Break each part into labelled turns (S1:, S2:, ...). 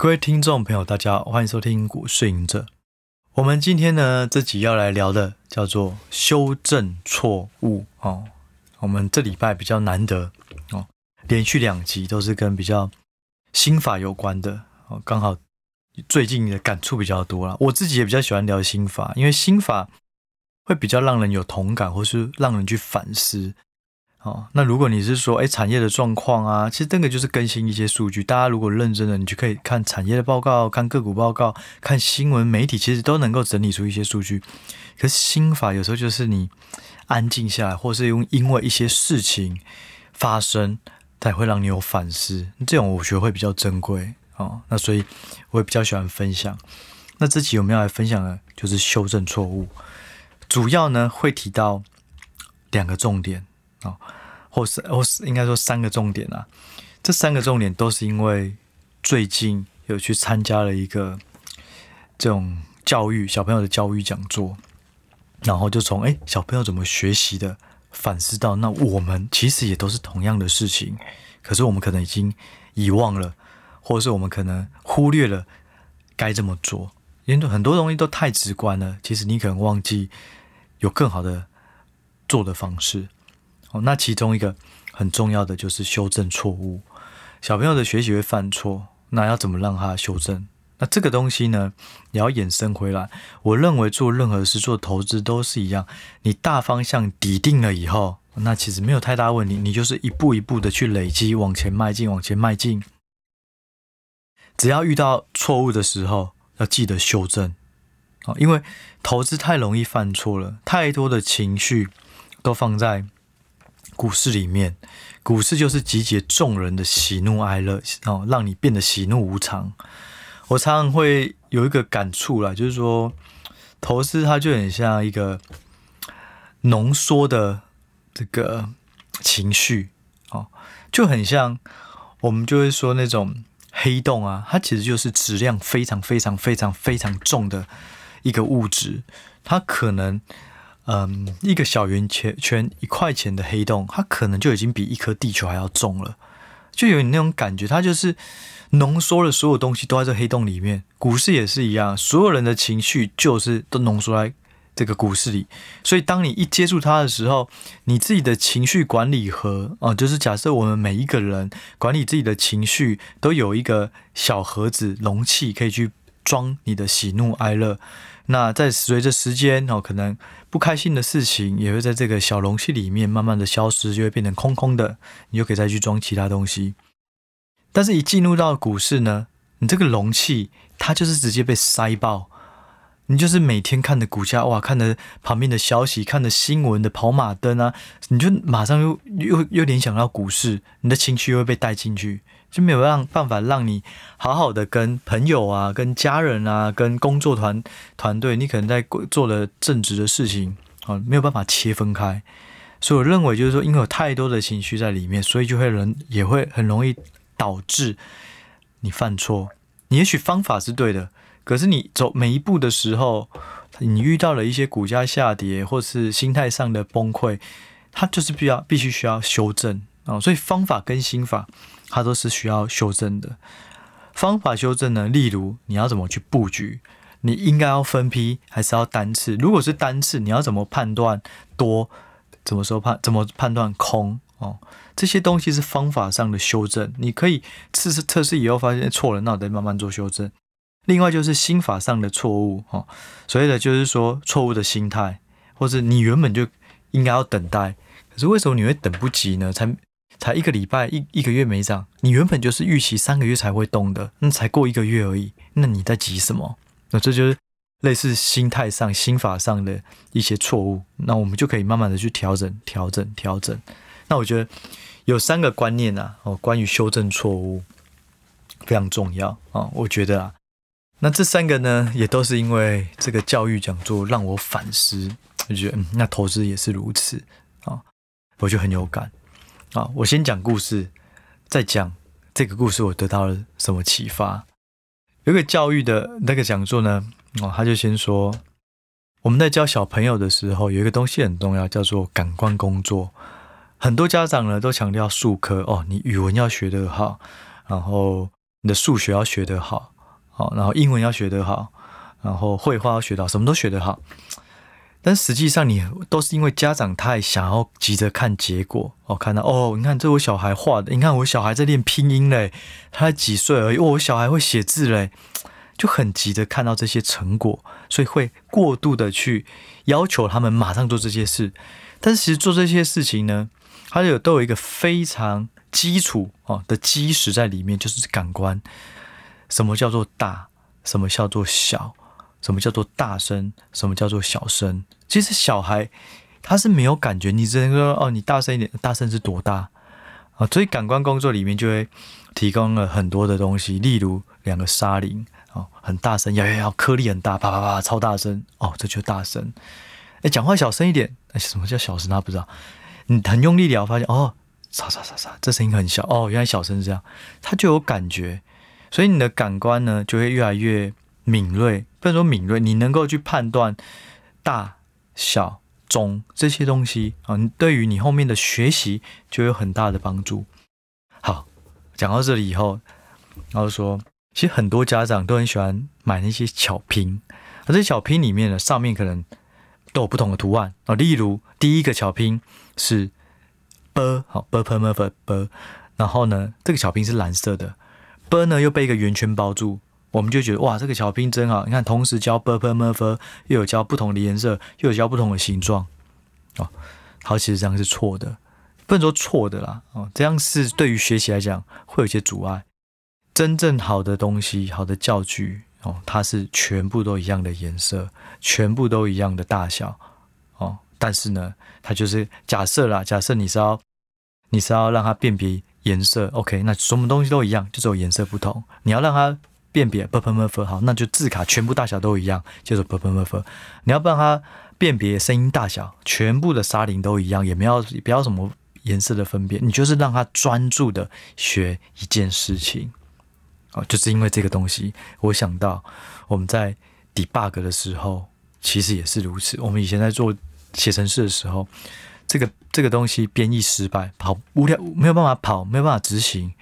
S1: 各位听众朋友，大家好，欢迎收听《股市隐者》。我们今天呢，这集要来聊的叫做修正错误哦。我们这礼拜比较难得哦，连续两集都是跟比较心法有关的哦。刚好最近的感触比较多了，我自己也比较喜欢聊心法，因为心法会比较让人有同感，或是让人去反思。哦，那如果你是说，哎，产业的状况啊，其实这个就是更新一些数据。大家如果认真的，你就可以看产业的报告，看个股报告，看新闻媒体，其实都能够整理出一些数据。可是心法有时候就是你安静下来，或是用因为一些事情发生，才会让你有反思。这种我觉得会比较珍贵哦。那所以我也比较喜欢分享。那这期我们要来分享的就是修正错误，主要呢会提到两个重点。哦，或是或是应该说三个重点啊，这三个重点都是因为最近有去参加了一个这种教育小朋友的教育讲座，然后就从诶小朋友怎么学习的反思到，那我们其实也都是同样的事情，可是我们可能已经遗忘了，或者是我们可能忽略了该这么做，因为很多东西都太直观了，其实你可能忘记有更好的做的方式。哦，那其中一个很重要的就是修正错误。小朋友的学习会犯错，那要怎么让他修正？那这个东西呢，也要衍生回来。我认为做任何事，做投资都是一样。你大方向底定了以后，那其实没有太大问题。你就是一步一步的去累积，往前迈进，往前迈进。只要遇到错误的时候，要记得修正。啊，因为投资太容易犯错了，太多的情绪都放在。股市里面，股市就是集结众人的喜怒哀乐，哦，让你变得喜怒无常。我常常会有一个感触啦，就是说，投资它就很像一个浓缩的这个情绪，哦，就很像我们就会说那种黑洞啊，它其实就是质量非常非常非常非常重的一个物质，它可能。嗯，一个小圆圈圈一块钱的黑洞，它可能就已经比一颗地球还要重了，就有你那种感觉，它就是浓缩了所有东西都在这黑洞里面。股市也是一样，所有人的情绪就是都浓缩在这个股市里，所以当你一接触它的时候，你自己的情绪管理盒啊，就是假设我们每一个人管理自己的情绪，都有一个小盒子容器，可以去装你的喜怒哀乐。那在随着时间哦，可能不开心的事情也会在这个小容器里面慢慢的消失，就会变成空空的，你就可以再去装其他东西。但是，一进入到股市呢，你这个容器它就是直接被塞爆，你就是每天看的股价哇，看的旁边的消息，看的新闻的跑马灯啊，你就马上又又又联想到股市，你的情绪又会被带进去。就没有让办法让你好好的跟朋友啊、跟家人啊、跟工作团团队，你可能在做的正直的事情啊，没有办法切分开。所以我认为就是说，因为有太多的情绪在里面，所以就会人也会很容易导致你犯错。你也许方法是对的，可是你走每一步的时候，你遇到了一些股价下跌或是心态上的崩溃，它就是必要必须需要修正啊。所以方法跟心法。它都是需要修正的，方法修正呢，例如你要怎么去布局，你应该要分批还是要单次？如果是单次，你要怎么判断多？怎么说判？怎么判断空？哦，这些东西是方法上的修正。你可以测试测试以后发现错了，那我再慢慢做修正。另外就是心法上的错误哦，所谓的就是说错误的心态，或者你原本就应该要等待，可是为什么你会等不及呢？才才一个礼拜，一一个月没涨，你原本就是预期三个月才会动的，那才过一个月而已，那你在急什么？那这就是类似心态上、心法上的一些错误，那我们就可以慢慢的去调整、调整、调整。那我觉得有三个观念啊，哦，关于修正错误非常重要啊，我觉得啊，那这三个呢，也都是因为这个教育讲座让我反思，我觉得嗯，那投资也是如此啊，我就很有感。啊，我先讲故事，再讲这个故事我得到了什么启发。有个教育的那个讲座呢，哦，他就先说，我们在教小朋友的时候，有一个东西很重要，叫做感官工作。很多家长呢都强调数科哦，你语文要学得好，然后你的数学要学得好，好，然后英文要学得好，然后绘画要学到，什么都学得好。但实际上，你都是因为家长太想要急着看结果哦，看到哦，你看这我小孩画的，你看我小孩在练拼音嘞，他才几岁而已，我小孩会写字嘞，就很急着看到这些成果，所以会过度的去要求他们马上做这些事。但是其实做这些事情呢，它有都有一个非常基础哦的基石在里面，就是感官。什么叫做大？什么叫做小？什么叫做大声？什么叫做小声？其实小孩他是没有感觉，你只能说哦，你大声一点，大声是多大啊？所以感官工作里面就会提供了很多的东西，例如两个沙铃哦，很大声，摇摇摇，颗粒很大，啪啪啪，超大声哦，这就大声。哎，讲话小声一点，哎，什么叫小声？他不知道。你很用力聊，发现哦，沙沙沙沙，这声音很小哦，原来小声是这样，他就有感觉，所以你的感官呢就会越来越敏锐。不能说敏锐，你能够去判断大小中这些东西啊，你对于你后面的学习就有很大的帮助。好，讲到这里以后，然后说，其实很多家长都很喜欢买那些巧拼，而这些巧拼里面呢，上面可能都有不同的图案啊。例如，第一个巧拼是 “b”，好 “b p m f b”，然后呢，这个巧拼是蓝色的，“b” 呢又被一个圆圈包住。我们就觉得哇，这个巧拼真好！你看，同时教 b p m f，又有教不同的颜色，又有教不同的形状，哦，好，其实这样是错的，不能说错的啦，哦，这样是对于学习来讲会有一些阻碍。真正好的东西，好的教具，哦，它是全部都一样的颜色，全部都一样的大小，哦，但是呢，它就是假设啦，假设你是要，你是要让它辨别颜色，OK，那什么东西都一样，就只有颜色不同，你要让它。辨别 b p m f 好，那就字卡全部大小都一样，就是 b p m f。你要不让它辨别声音大小，全部的沙铃都一样，也没有不要什么颜色的分别，你就是让它专注的学一件事情。哦，就是因为这个东西，我想到我们在 debug 的时候，其实也是如此。我们以前在做写程式的时候，这个这个东西编译失败，跑无聊，没有办法跑，没有办法执行。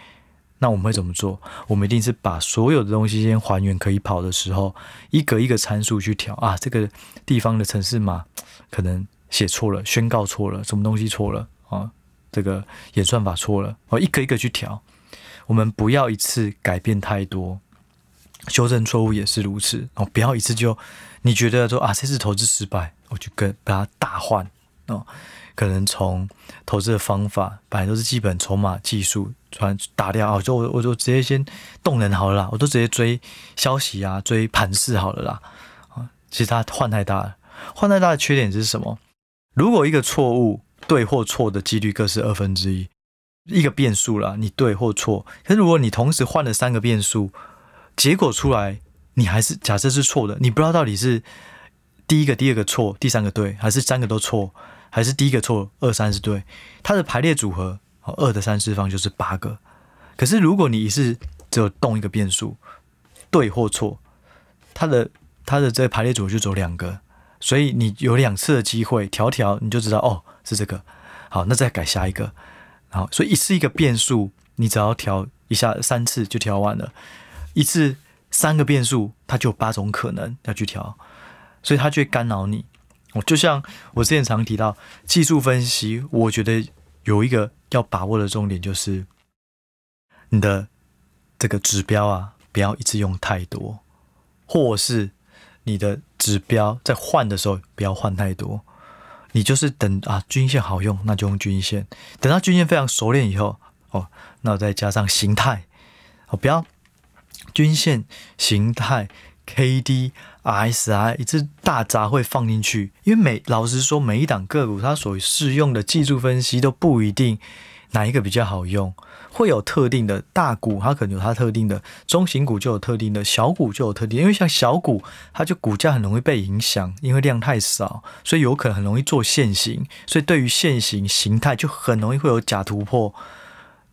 S1: 那我们会怎么做？我们一定是把所有的东西先还原可以跑的时候，一个一个参数去调啊。这个地方的城市码可能写错了，宣告错了，什么东西错了啊？这个演算法错了，哦，一个一个去调。我们不要一次改变太多，修正错误也是如此哦。不要一次就你觉得说啊，这次投资失败，我就跟把它大换哦。可能从投资的方法，本来都是基本筹码技术，突然打掉啊，就我我就直接先动能好了啦，我都直接追消息啊，追盘势好了啦。啊，其实它换太大了，换太大的缺点是什么？如果一个错误对或错的几率各是二分之一，一个变数啦，你对或错。可是如果你同时换了三个变数，结果出来你还是假设是错的，你不知道到底是第一个、第二个错，第三个对，还是三个都错。还是第一个错，二三是对，它的排列组合，二的三次方就是八个。可是如果你是只有动一个变数，对或错，它的它的这个排列组合就只有两个，所以你有两次的机会调调，你就知道哦是这个。好，那再改下一个。好，所以一次一个变数，你只要调一下三次就调完了。一次三个变数，它就有八种可能要去调，所以它就会干扰你。就像我之前常提到技术分析，我觉得有一个要把握的重点就是你的这个指标啊，不要一次用太多，或是你的指标在换的时候不要换太多。你就是等啊均线好用，那就用均线。等到均线非常熟练以后，哦，那我再加上形态，哦，不要均线形态。K D R S I 一只大杂烩放进去，因为每老实说，每一档个股它所适用的技术分析都不一定哪一个比较好用，会有特定的大股，它可能有它特定的中型股，就有特定的小股就有特定，因为像小股，它就股价很容易被影响，因为量太少，所以有可能很容易做线形，所以对于线形形态就很容易会有假突破，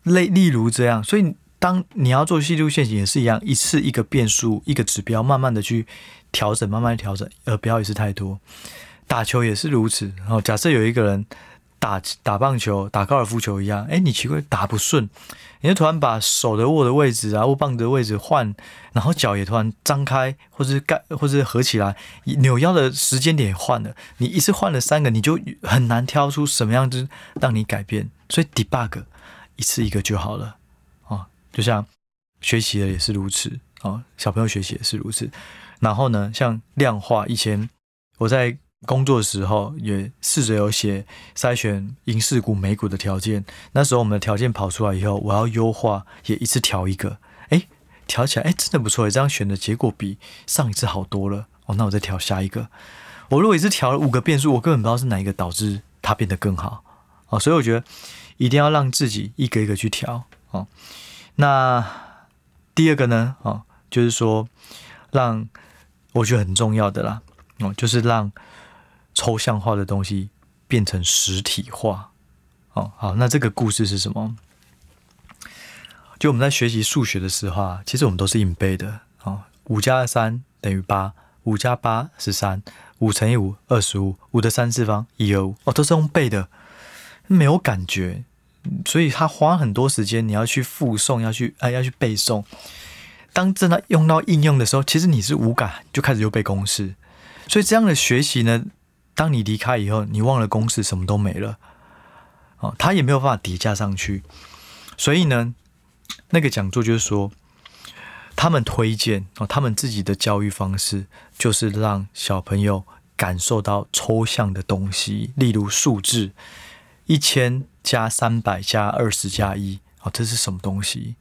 S1: 例例如这样，所以。当你要做细度线型也是一样，一次一个变数，一个指标，慢慢的去调整，慢慢调整，而不要一次太多。打球也是如此。然后假设有一个人打打棒球、打高尔夫球一样，哎，你奇怪打不顺，你就突然把手的握的位置啊、握棒的位置换，然后脚也突然张开，或是盖，或是合起来，扭腰的时间点也换了，你一次换了三个，你就很难挑出什么样子让你改变。所以 debug 一次一个就好了啊，就像学习的也是如此啊，小朋友学习也是如此。然后呢，像量化，以前我在。工作的时候也试着有写筛选银世股、美股的条件。那时候我们的条件跑出来以后，我要优化，也一次调一个。哎，调起来，哎，真的不错，这样选的结果比上一次好多了。哦，那我再调下一个。我如果一次调了五个变数，我根本不知道是哪一个导致它变得更好。哦，所以我觉得一定要让自己一个一个去调。哦，那第二个呢？哦，就是说让我觉得很重要的啦。哦，就是让。抽象化的东西变成实体化，哦，好，那这个故事是什么？就我们在学习数学的时候啊，其实我们都是硬背的，哦，五加三等于八，五加八是三，五乘以五二十五，五的三次方一二五，哦，都是用背的，没有感觉，所以他花很多时间，你要去复诵，要去哎，要去背诵。当真的用到应用的时候，其实你是无感，就开始又被公式，所以这样的学习呢。当你离开以后，你忘了公式，什么都没了，哦，他也没有办法叠加上去。所以呢，那个讲座就是说，他们推荐哦，他们自己的教育方式就是让小朋友感受到抽象的东西，例如数字一千加三百加二十加一，哦，这是什么东西？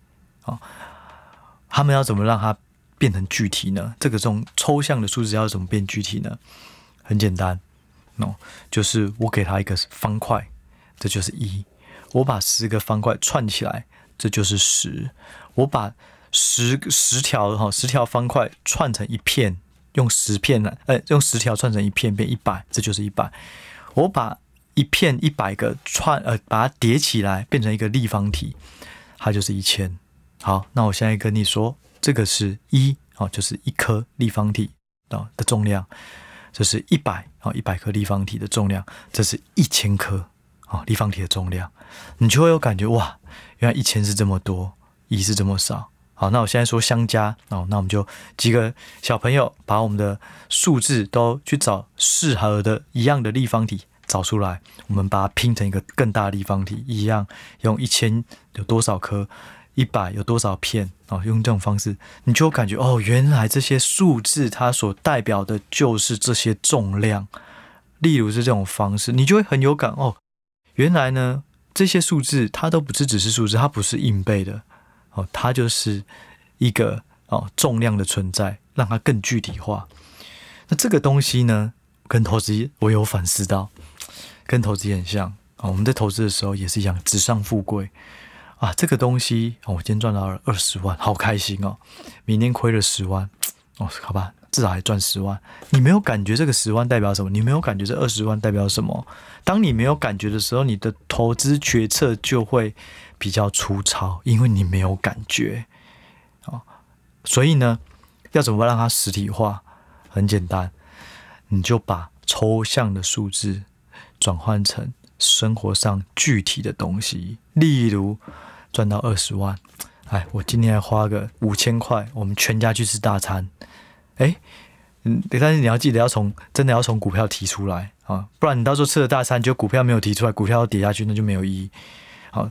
S1: 哦，他们要怎么让它变成具体呢？这个这种抽象的数字要怎么变具体呢？很简单。no，就是我给他一个方块，这就是一。我把十个方块串起来，这就是十。我把十十条哈十条方块串成一片，用十片来，呃，用十条串成一片变一百，这就是一百。我把一片一百个串，呃，把它叠起来变成一个立方体，它就是一千。好，那我现在跟你说，这个是一，哦，就是一颗立方体啊的重量。这是一百啊，一百颗立方体的重量，这是一千颗啊，立方体的重量，你就会有感觉哇，原来一千是这么多，一是这么少。好，那我现在说相加哦，那我们就几个小朋友把我们的数字都去找适合的一样的立方体找出来，我们把它拼成一个更大的立方体，一样用一千有多少颗？一百有多少片哦？用这种方式，你就感觉哦，原来这些数字它所代表的就是这些重量。例如是这种方式，你就会很有感哦。原来呢，这些数字它都不是只是数字，它不是硬背的哦，它就是一个哦重量的存在，让它更具体化。那这个东西呢，跟投资我有反思到，跟投资很像啊。我们在投资的时候也是一样，纸上富贵。啊，这个东西哦，我今天赚到了二十万，好开心哦！明天亏了十万，哦，好吧，至少还赚十万。你没有感觉这个十万代表什么？你没有感觉这二十万代表什么？当你没有感觉的时候，你的投资决策就会比较粗糙，因为你没有感觉。哦，所以呢，要怎么让它实体化？很简单，你就把抽象的数字转换成生活上具体的东西，例如。赚到二十万，哎，我今天还花个五千块，我们全家去吃大餐，哎，嗯，但是你要记得要从真的要从股票提出来啊，不然你到时候吃了大餐，就股票没有提出来，股票要跌下去，那就没有意义。好，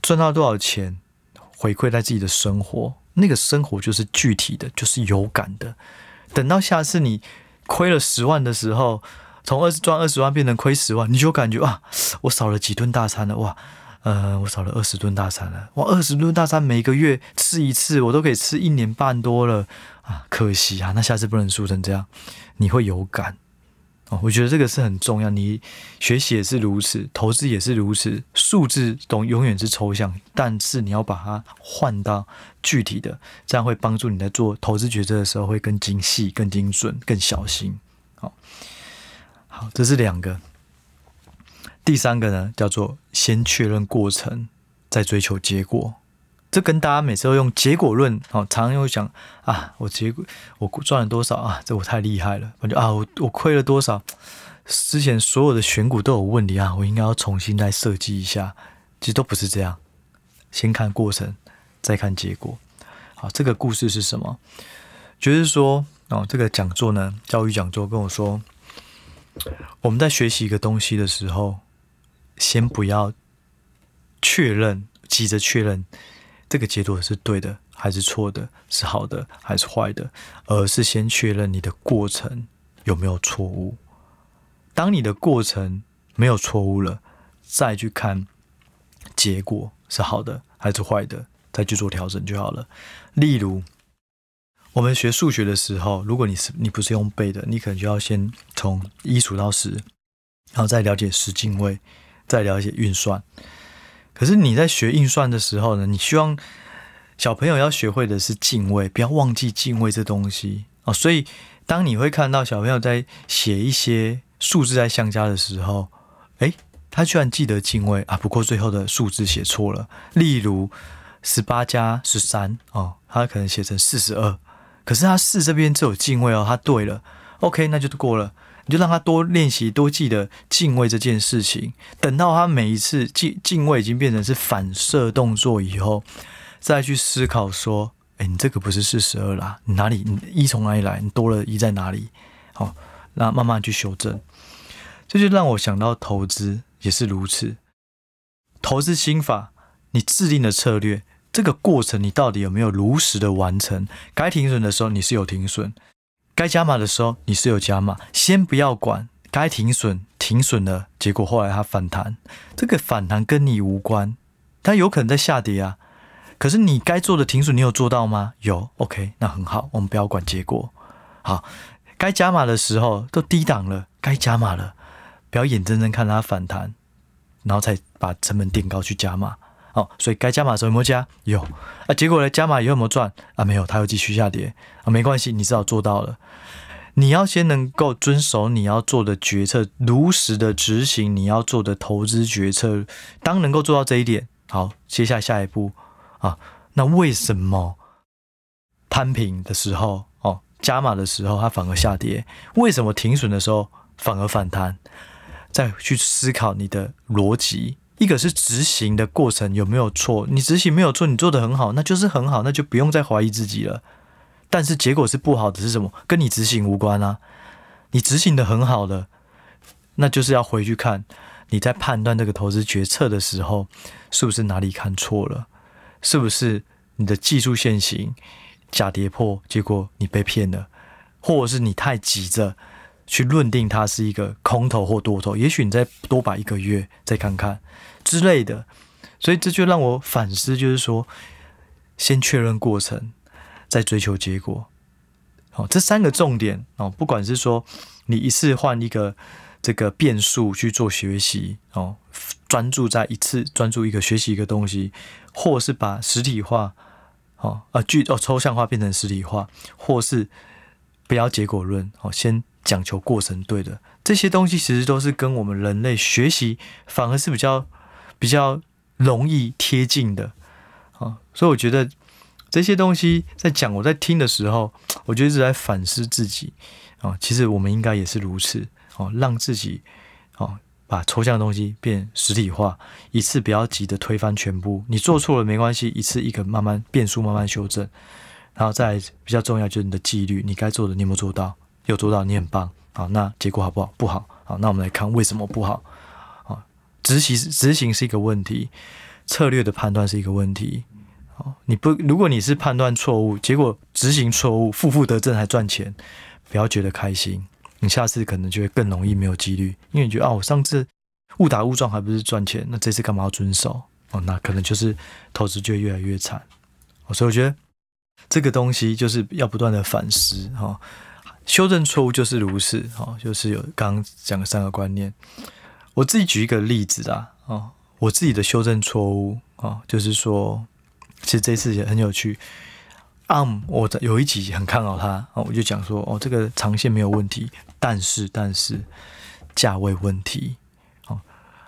S1: 赚到多少钱，回馈在自己的生活，那个生活就是具体的，就是有感的。等到下次你亏了十万的时候，从二十赚二十万变成亏十万，你就感觉啊，我少了几顿大餐了，哇！呃，我少了二十吨大餐了。哇，二十吨大餐每个月吃一次，我都可以吃一年半多了啊！可惜啊，那下次不能输成这样，你会有感哦。我觉得这个是很重要，你学习也是如此，投资也是如此。数字总永远是抽象，但是你要把它换到具体的，这样会帮助你在做投资决策的时候会更精细、更精准、更小心。好，好，这是两个。第三个呢，叫做先确认过程，再追求结果。这跟大家每次都用结果论，哦，常常会讲啊，我结果我赚了多少啊，这我太厉害了。我就啊，我我亏了多少，之前所有的选股都有问题啊，我应该要重新再设计一下。其实都不是这样，先看过程，再看结果。好，这个故事是什么？就是说，哦，这个讲座呢，教育讲座跟我说，我们在学习一个东西的时候，先不要确认，急着确认这个结果是对的还是错的，是好的还是坏的，而是先确认你的过程有没有错误。当你的过程没有错误了，再去看结果是好的还是坏的，再去做调整就好了。例如，我们学数学的时候，如果你是你不是用背的，你可能就要先从一数到十，然后再了解十进位，再了解运算。可是你在学运算的时候呢，你希望小朋友要学会的是进位，不要忘记进位这东西哦。所以，当你会看到小朋友在写一些。数字在相加的时候，诶，他居然记得进位啊！不过最后的数字写错了。例如十八加十三哦，他可能写成四十二，可是他四这边只有进位哦，他对了，OK，那就过了。你就让他多练习，多记得敬畏这件事情。等到他每一次敬敬畏已经变成是反射动作以后，再去思考说，诶，你这个不是四十二啦，你哪里你一从哪里来？你多了一在哪里？好。那慢慢去修正，这就让我想到投资也是如此。投资心法，你制定的策略，这个过程你到底有没有如实的完成？该停损的时候你是有停损，该加码的时候你是有加码。先不要管该停损，停损了，结果后来它反弹，这个反弹跟你无关，它有可能在下跌啊。可是你该做的停损你有做到吗？有，OK，那很好，我们不要管结果，好。该加码的时候都低档了，该加码了，不要眼睁睁看它反弹，然后才把成本垫高去加码。哦，所以该加码时候有没有加？有啊。结果呢？加码以后有没有赚？啊，没有，它又继续下跌啊。没关系，你至少做到了。你要先能够遵守你要做的决策，如实的执行你要做的投资决策。当能够做到这一点，好，接下来下一步啊，那为什么摊平的时候哦？加码的时候，它反而下跌；为什么停损的时候反而反弹？再去思考你的逻辑，一个是执行的过程有没有错？你执行没有错，你做得很好，那就是很好，那就不用再怀疑自己了。但是结果是不好的是什么？跟你执行无关啊！你执行的很好的，那就是要回去看你在判断这个投资决策的时候，是不是哪里看错了？是不是你的技术线型？假跌破，结果你被骗了，或者是你太急着去论定它是一个空头或多头，也许你再多摆一个月再看看之类的，所以这就让我反思，就是说，先确认过程，在追求结果。好，这三个重点哦，不管是说你一次换一个这个变数去做学习哦，专注在一次专注一个学习一个东西，或是把实体化。哦，啊，具哦，抽象化变成实体化，或是不要结果论，哦，先讲求过程对的这些东西，其实都是跟我们人类学习反而是比较比较容易贴近的，啊，所以我觉得这些东西在讲我在听的时候，我就一直在反思自己，啊，其实我们应该也是如此，哦，让自己，哦。把抽象的东西变实体化，一次不要急着推翻全部。你做错了没关系，一次一个慢慢变数慢慢修正，然后再比较重要就是你的纪律，你该做的你有没有做到？有做到，你很棒。好，那结果好不好？不好。好，那我们来看为什么不好。好，执行执行是一个问题，策略的判断是一个问题。好，你不如果你是判断错误，结果执行错误，负负得正还赚钱，不要觉得开心。你下次可能就会更容易没有纪律，因为你觉得啊，我上次误打误撞还不是赚钱，那这次干嘛要遵守？哦，那可能就是投资就越来越惨。哦所以我觉得这个东西就是要不断的反思哈，修正错误就是如此哈，就是有刚刚讲的三个观念。我自己举一个例子啊，哦，我自己的修正错误啊，就是说，其实这次也很有趣。ARM，我有一集很看好它，我就讲说，哦，这个长线没有问题，但是但是价位问题，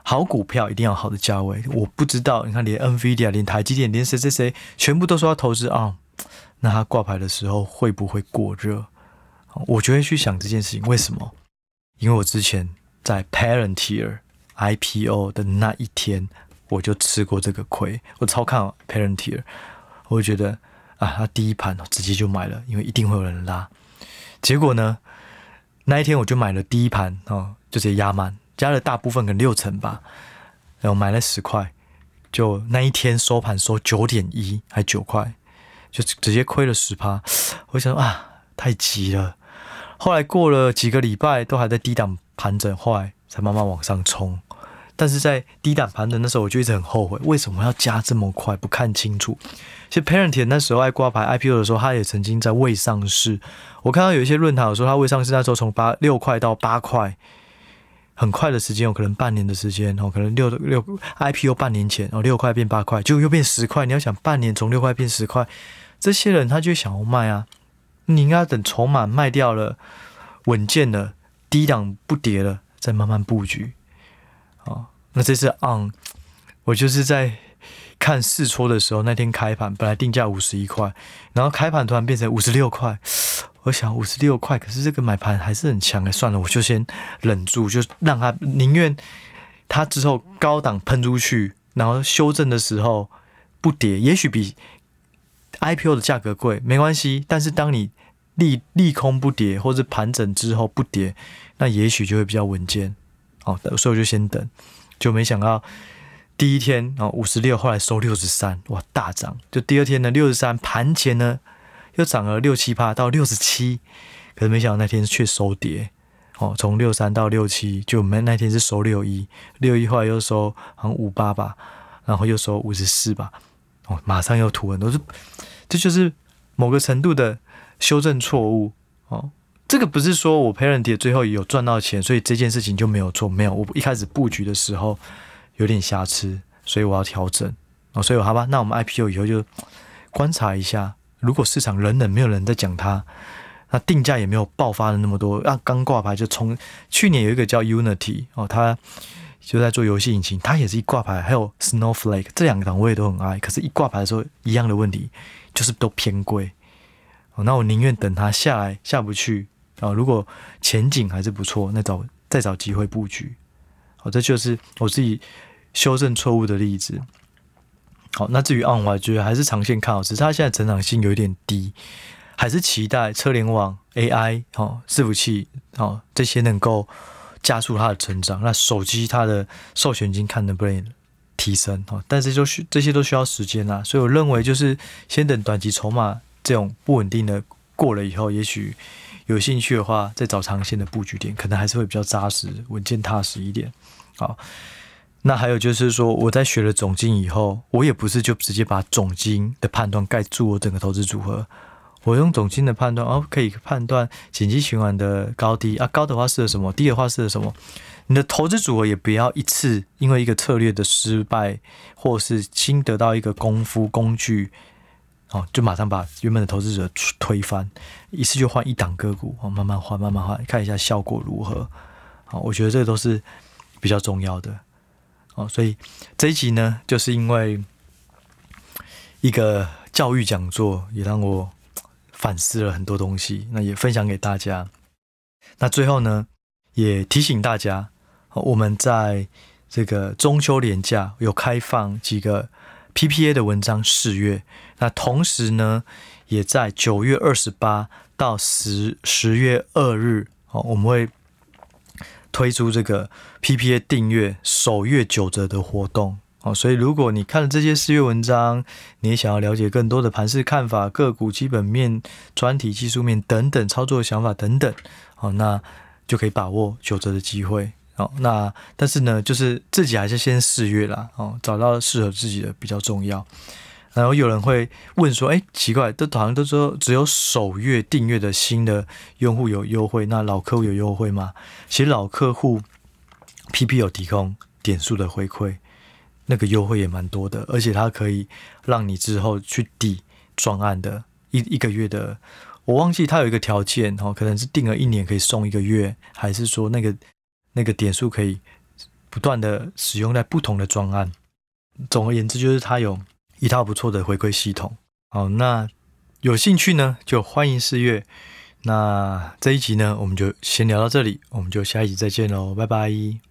S1: 好股票一定要好的价位，我不知道，你看连 NVIDIA、连台积电、连谁谁谁，全部都说要投资 ARM，那它挂牌的时候会不会过热？我就会去想这件事情，为什么？因为我之前在 Parentier IPO 的那一天，我就吃过这个亏。我超看 Parenteer，我就觉得啊，他第一盘直接就买了，因为一定会有人拉。结果呢，那一天我就买了第一盘哦，就直接压满，加了大部分，可能六成吧，然后买了十块，就那一天收盘收九点一，还九块，就直接亏了十趴。我想啊，太急了。后来过了几个礼拜，都还在低档盘整，后来才慢慢往上冲。但是在低档盘的那时候，我就一直很后悔，为什么要加这么快？不看清楚。其实 Parent 那时候爱挂牌 IPO 的时候，他也曾经在未上市。我看到有一些论坛有说，他未上市那时候从八六块到八块，很快的时间，有可能半年的时间哦，可能六六 IPO 半年前哦，六块变八块，就又变十块。你要想半年从六块变十块，这些人他就想要卖啊，你应该等筹码卖掉了，稳健了，低档不跌了，再慢慢布局。哦，那这次 on 我就是在。看试戳的时候，那天开盘本来定价五十一块，然后开盘突然变成五十六块。我想五十六块，可是这个买盘还是很强的，算了，我就先忍住，就让他宁愿他之后高档喷出去，然后修正的时候不跌，也许比 IPO 的价格贵没关系。但是当你利利空不跌，或者盘整之后不跌，那也许就会比较稳健。好的，所以我就先等，就没想到。第一天哦，五十六，后来收六十三，哇，大涨！就第二天呢，六十三，盘前呢又涨了六七趴到六十七，可是没想到那天却收跌，哦，从六三到六七，就我们那天是收六一，六一后来又收好像五八吧，然后又收五十四吧，哦，马上又吐很多，这这就是某个程度的修正错误哦。这个不是说我 parent 最后有赚到钱，所以这件事情就没有错，没有，我一开始布局的时候。有点瑕疵，所以我要调整哦。所以好吧，那我们 IPO 以后就观察一下，如果市场冷冷，没有人在讲它，那定价也没有爆发的那么多。啊，刚挂牌就冲。去年有一个叫 Unity 哦，他就在做游戏引擎，他也是一挂牌，还有 Snowflake 这两个档我也都很爱。可是，一挂牌的时候一样的问题，就是都偏贵。哦，那我宁愿等它下来下不去啊。如果前景还是不错，那找再找机会布局。好，这就是我自己。修正错误的例子。好，那至于 ON，我觉得还是长线看好，只是它现在成长性有一点低，还是期待车联网、AI、哦，伺服器、哦，这些能够加速它的成长。那手机它的授权金看能不能提升？哦，但是就需这些都需要时间啊。所以我认为就是先等短期筹码这种不稳定的过了以后，也许有兴趣的话，再找长线的布局点，可能还是会比较扎实、稳健、踏实一点。好。那还有就是说，我在学了总经以后，我也不是就直接把总经的判断盖住我整个投资组合。我用总经的判断，哦，可以判断紧急循环的高低啊，高的话是什么，低的话是什么。你的投资组合也不要一次因为一个策略的失败，或是新得到一个功夫工具，哦，就马上把原本的投资者推翻，一次就换一档个股，哦，慢慢换，慢慢换，看一下效果如何。好，我觉得这都是比较重要的。哦，所以这一集呢，就是因为一个教育讲座，也让我反思了很多东西，那也分享给大家。那最后呢，也提醒大家，我们在这个中秋连假有开放几个 PPA 的文章四月，那同时呢，也在九月二十八到十十月二日，哦，我们会。推出这个 PPA 订阅首月九折的活动哦，所以如果你看了这些四月文章，你也想要了解更多的盘势看法、个股基本面、专题技术面等等操作想法等等，哦，那就可以把握九折的机会哦。那但是呢，就是自己还是先试阅啦哦，找到适合自己的比较重要。然后有人会问说：“哎，奇怪，都好像都说只有首月订阅的新的用户有优惠，那老客户有优惠吗？”其实老客户 PP 有提供点数的回馈，那个优惠也蛮多的，而且它可以让你之后去抵专案的一一个月的。我忘记它有一个条件哦，可能是订了一年可以送一个月，还是说那个那个点数可以不断的使用在不同的专案。总而言之，就是它有。一套不错的回馈系统，好，那有兴趣呢就欢迎试阅。那这一集呢，我们就先聊到这里，我们就下一集再见喽，拜拜。